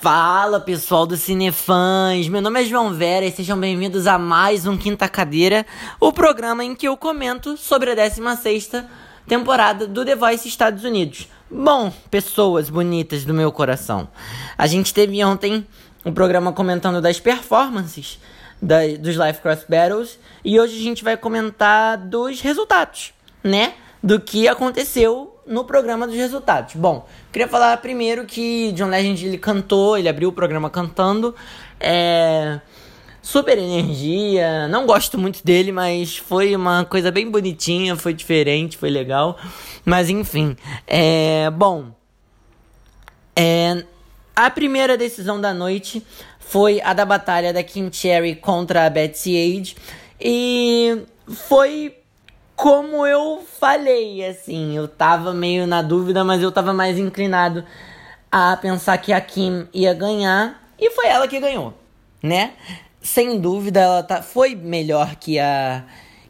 Fala pessoal do Cinefãs, meu nome é João Vera e sejam bem-vindos a mais um Quinta Cadeira, o programa em que eu comento sobre a 16 temporada do The Voice Estados Unidos. Bom, pessoas bonitas do meu coração, a gente teve ontem um programa comentando das performances da, dos Life Cross Battles e hoje a gente vai comentar dos resultados, né? Do que aconteceu no programa dos resultados. Bom, queria falar primeiro que John Legend ele cantou, ele abriu o programa cantando. É. Super energia, não gosto muito dele, mas foi uma coisa bem bonitinha, foi diferente, foi legal. Mas enfim, é. Bom. É, a primeira decisão da noite foi a da batalha da Kim Cherry contra a Betsy Age. E foi como eu falei, assim, eu tava meio na dúvida, mas eu tava mais inclinado a pensar que a Kim ia ganhar e foi ela que ganhou, né? Sem dúvida, ela tá, foi melhor que a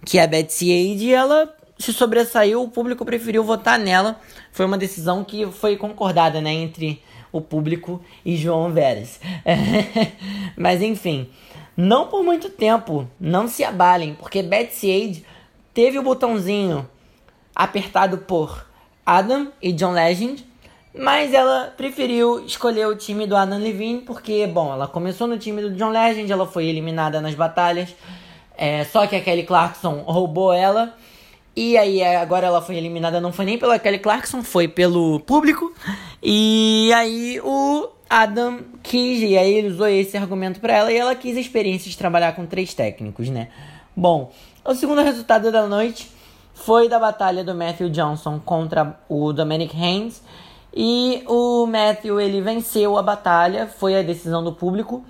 que a Betsy Age e ela se sobressaiu, o público preferiu votar nela. Foi uma decisão que foi concordada, né, entre o público e João Veras. Mas enfim, não por muito tempo, não se abalem, porque Betsy Age teve o botãozinho apertado por Adam e John Legend, mas ela preferiu escolher o time do Adam Levine porque, bom, ela começou no time do John Legend, ela foi eliminada nas batalhas, é, só que a Kelly Clarkson roubou ela. E aí agora ela foi eliminada, não foi nem pela Kelly Clarkson, foi pelo público. E aí o Adam quis, e aí ele usou esse argumento para ela, e ela quis a experiência de trabalhar com três técnicos, né? Bom, o segundo resultado da noite foi da batalha do Matthew Johnson contra o Dominic Haynes. E o Matthew ele venceu a batalha, foi a decisão do público.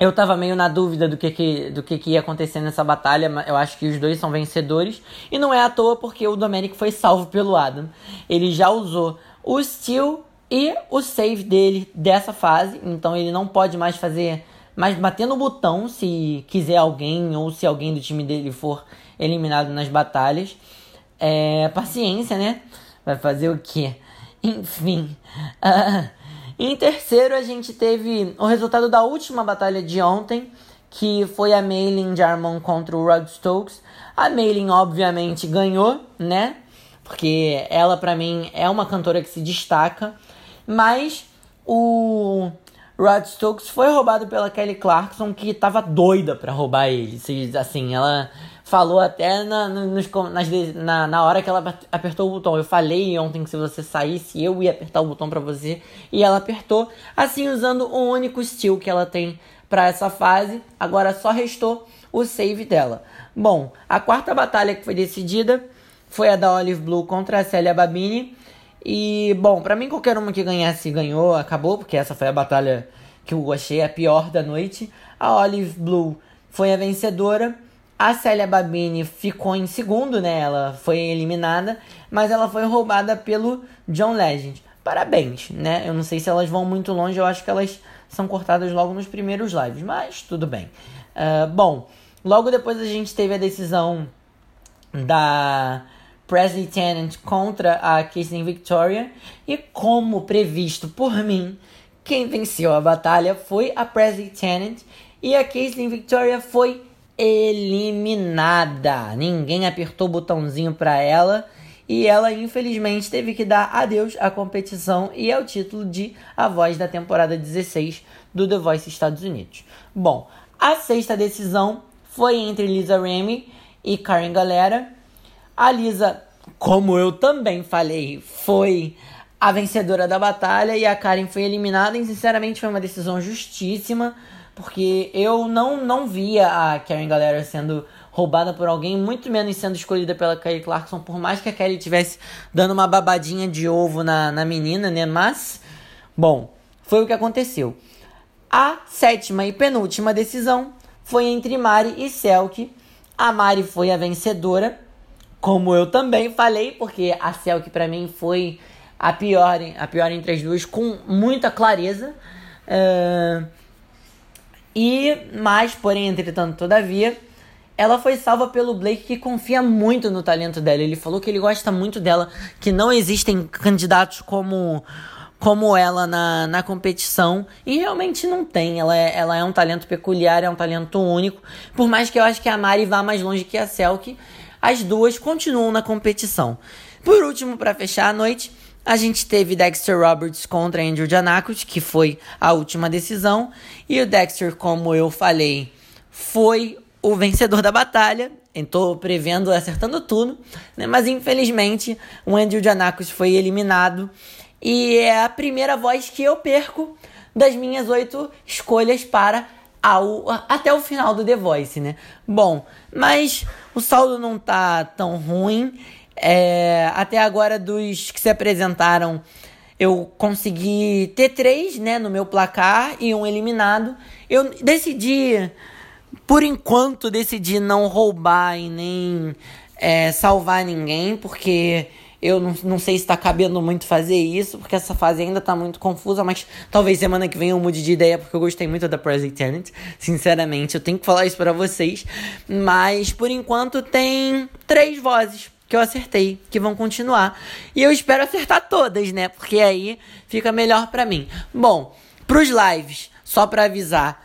Eu tava meio na dúvida do que, que, do que, que ia acontecer nessa batalha, mas eu acho que os dois são vencedores. E não é à toa porque o Dominic foi salvo pelo Adam. Ele já usou o Steel e o save dele dessa fase, então ele não pode mais fazer mas batendo o botão se quiser alguém ou se alguém do time dele for eliminado nas batalhas. É, paciência, né? Vai fazer o quê? Enfim. Uh, em terceiro, a gente teve o resultado da última batalha de ontem, que foi a Maylin Jarmon contra o Rod Stokes. A Maylin, obviamente, ganhou, né? Porque ela, para mim, é uma cantora que se destaca. Mas o Rod Stokes foi roubado pela Kelly Clarkson, que tava doida pra roubar ele. Assim, ela falou até na, nos, nas, na, na hora que ela apertou o botão. Eu falei ontem que se você saísse, eu ia apertar o botão pra você. E ela apertou, assim, usando o único skill que ela tem para essa fase. Agora só restou o save dela. Bom, a quarta batalha que foi decidida foi a da Olive Blue contra a Célia Babini. E, bom, para mim qualquer uma que ganhasse ganhou, acabou, porque essa foi a batalha que eu achei a pior da noite. A Olive Blue foi a vencedora. A Célia Babini ficou em segundo, né? Ela foi eliminada, mas ela foi roubada pelo John Legend. Parabéns, né? Eu não sei se elas vão muito longe, eu acho que elas são cortadas logo nos primeiros lives, mas tudo bem. Uh, bom, logo depois a gente teve a decisão da Presley Tennant contra a Kirsten Victoria. E como previsto por mim, quem venceu a batalha foi a Presley Tennant e a Kirsten Victoria foi eliminada. Ninguém apertou o botãozinho para ela e ela infelizmente teve que dar adeus à competição e ao título de a voz da temporada 16 do The Voice Estados Unidos. Bom, a sexta decisão foi entre Lisa Remy e Karen Galera a Lisa, como eu também falei, foi a vencedora da batalha e a Karen foi eliminada. E sinceramente foi uma decisão justíssima, porque eu não, não via a Karen Galera sendo roubada por alguém, muito menos sendo escolhida pela Kelly Clarkson, por mais que a Kelly tivesse dando uma babadinha de ovo na, na menina, né? Mas, bom, foi o que aconteceu. A sétima e penúltima decisão foi entre Mari e Selk. A Mari foi a vencedora como eu também falei, porque a Selk para mim foi a pior, a pior entre as duas, com muita clareza. Uh, e, mais, porém, entretanto, todavia, ela foi salva pelo Blake, que confia muito no talento dela. Ele falou que ele gosta muito dela, que não existem candidatos como como ela na, na competição e realmente não tem. Ela é, ela é um talento peculiar, é um talento único. Por mais que eu acho que a Mari vá mais longe que a Selk, as duas continuam na competição. Por último, para fechar a noite, a gente teve Dexter Roberts contra Andrew Janakos, que foi a última decisão. E o Dexter, como eu falei, foi o vencedor da batalha. Estou prevendo, acertando tudo. Né? Mas infelizmente o Andrew Janakos foi eliminado. E é a primeira voz que eu perco das minhas oito escolhas para ao, até o final do The Voice, né? Bom, mas o saldo não tá tão ruim. É, até agora, dos que se apresentaram, eu consegui ter três né, no meu placar e um eliminado. Eu decidi, por enquanto, decidi não roubar e nem é, salvar ninguém, porque eu não, não sei se está cabendo muito fazer isso, porque essa fase ainda está muito confusa, mas talvez semana que vem eu mude de ideia, porque eu gostei muito da Present Eternity. Sinceramente, eu tenho que falar isso para vocês. Mas por enquanto tem três vozes que eu acertei, que vão continuar. E eu espero acertar todas, né? Porque aí fica melhor para mim. Bom, pros lives, só para avisar,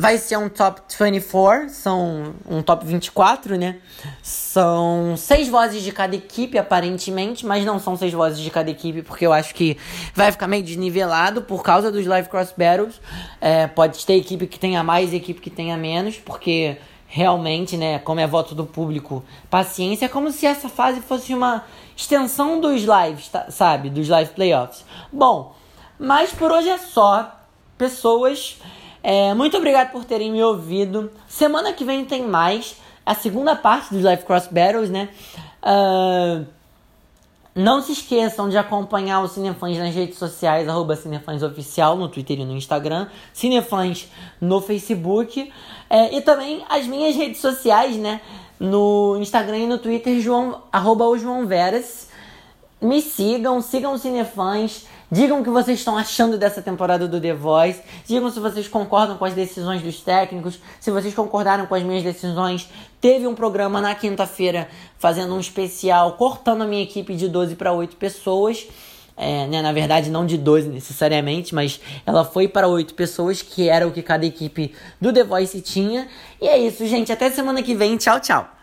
vai ser um top 24, são um top 24, né? São seis vozes de cada equipe, aparentemente, mas não são seis vozes de cada equipe, porque eu acho que vai ficar meio desnivelado por causa dos live cross battles. É, pode ter equipe que tenha mais equipe que tenha menos, porque realmente, né, como é voto do público, paciência, é como se essa fase fosse uma extensão dos lives, tá, sabe? Dos live playoffs. Bom, mas por hoje é só. Pessoas, é, muito obrigado por terem me ouvido. Semana que vem tem mais. A segunda parte dos Live Cross Battles, né? Uh, não se esqueçam de acompanhar o Cinefãs nas redes sociais, arroba Cinefãs Oficial, no Twitter e no Instagram, Cinefãs no Facebook, é, e também as minhas redes sociais, né? No Instagram e no Twitter, João, arroba o João Veras. Me sigam, sigam Cinefãs. Digam o que vocês estão achando dessa temporada do The Voice. Digam se vocês concordam com as decisões dos técnicos. Se vocês concordaram com as minhas decisões. Teve um programa na quinta-feira fazendo um especial, cortando a minha equipe de 12 para 8 pessoas. É, né, na verdade, não de 12 necessariamente, mas ela foi para 8 pessoas, que era o que cada equipe do The Voice tinha. E é isso, gente. Até semana que vem. Tchau, tchau.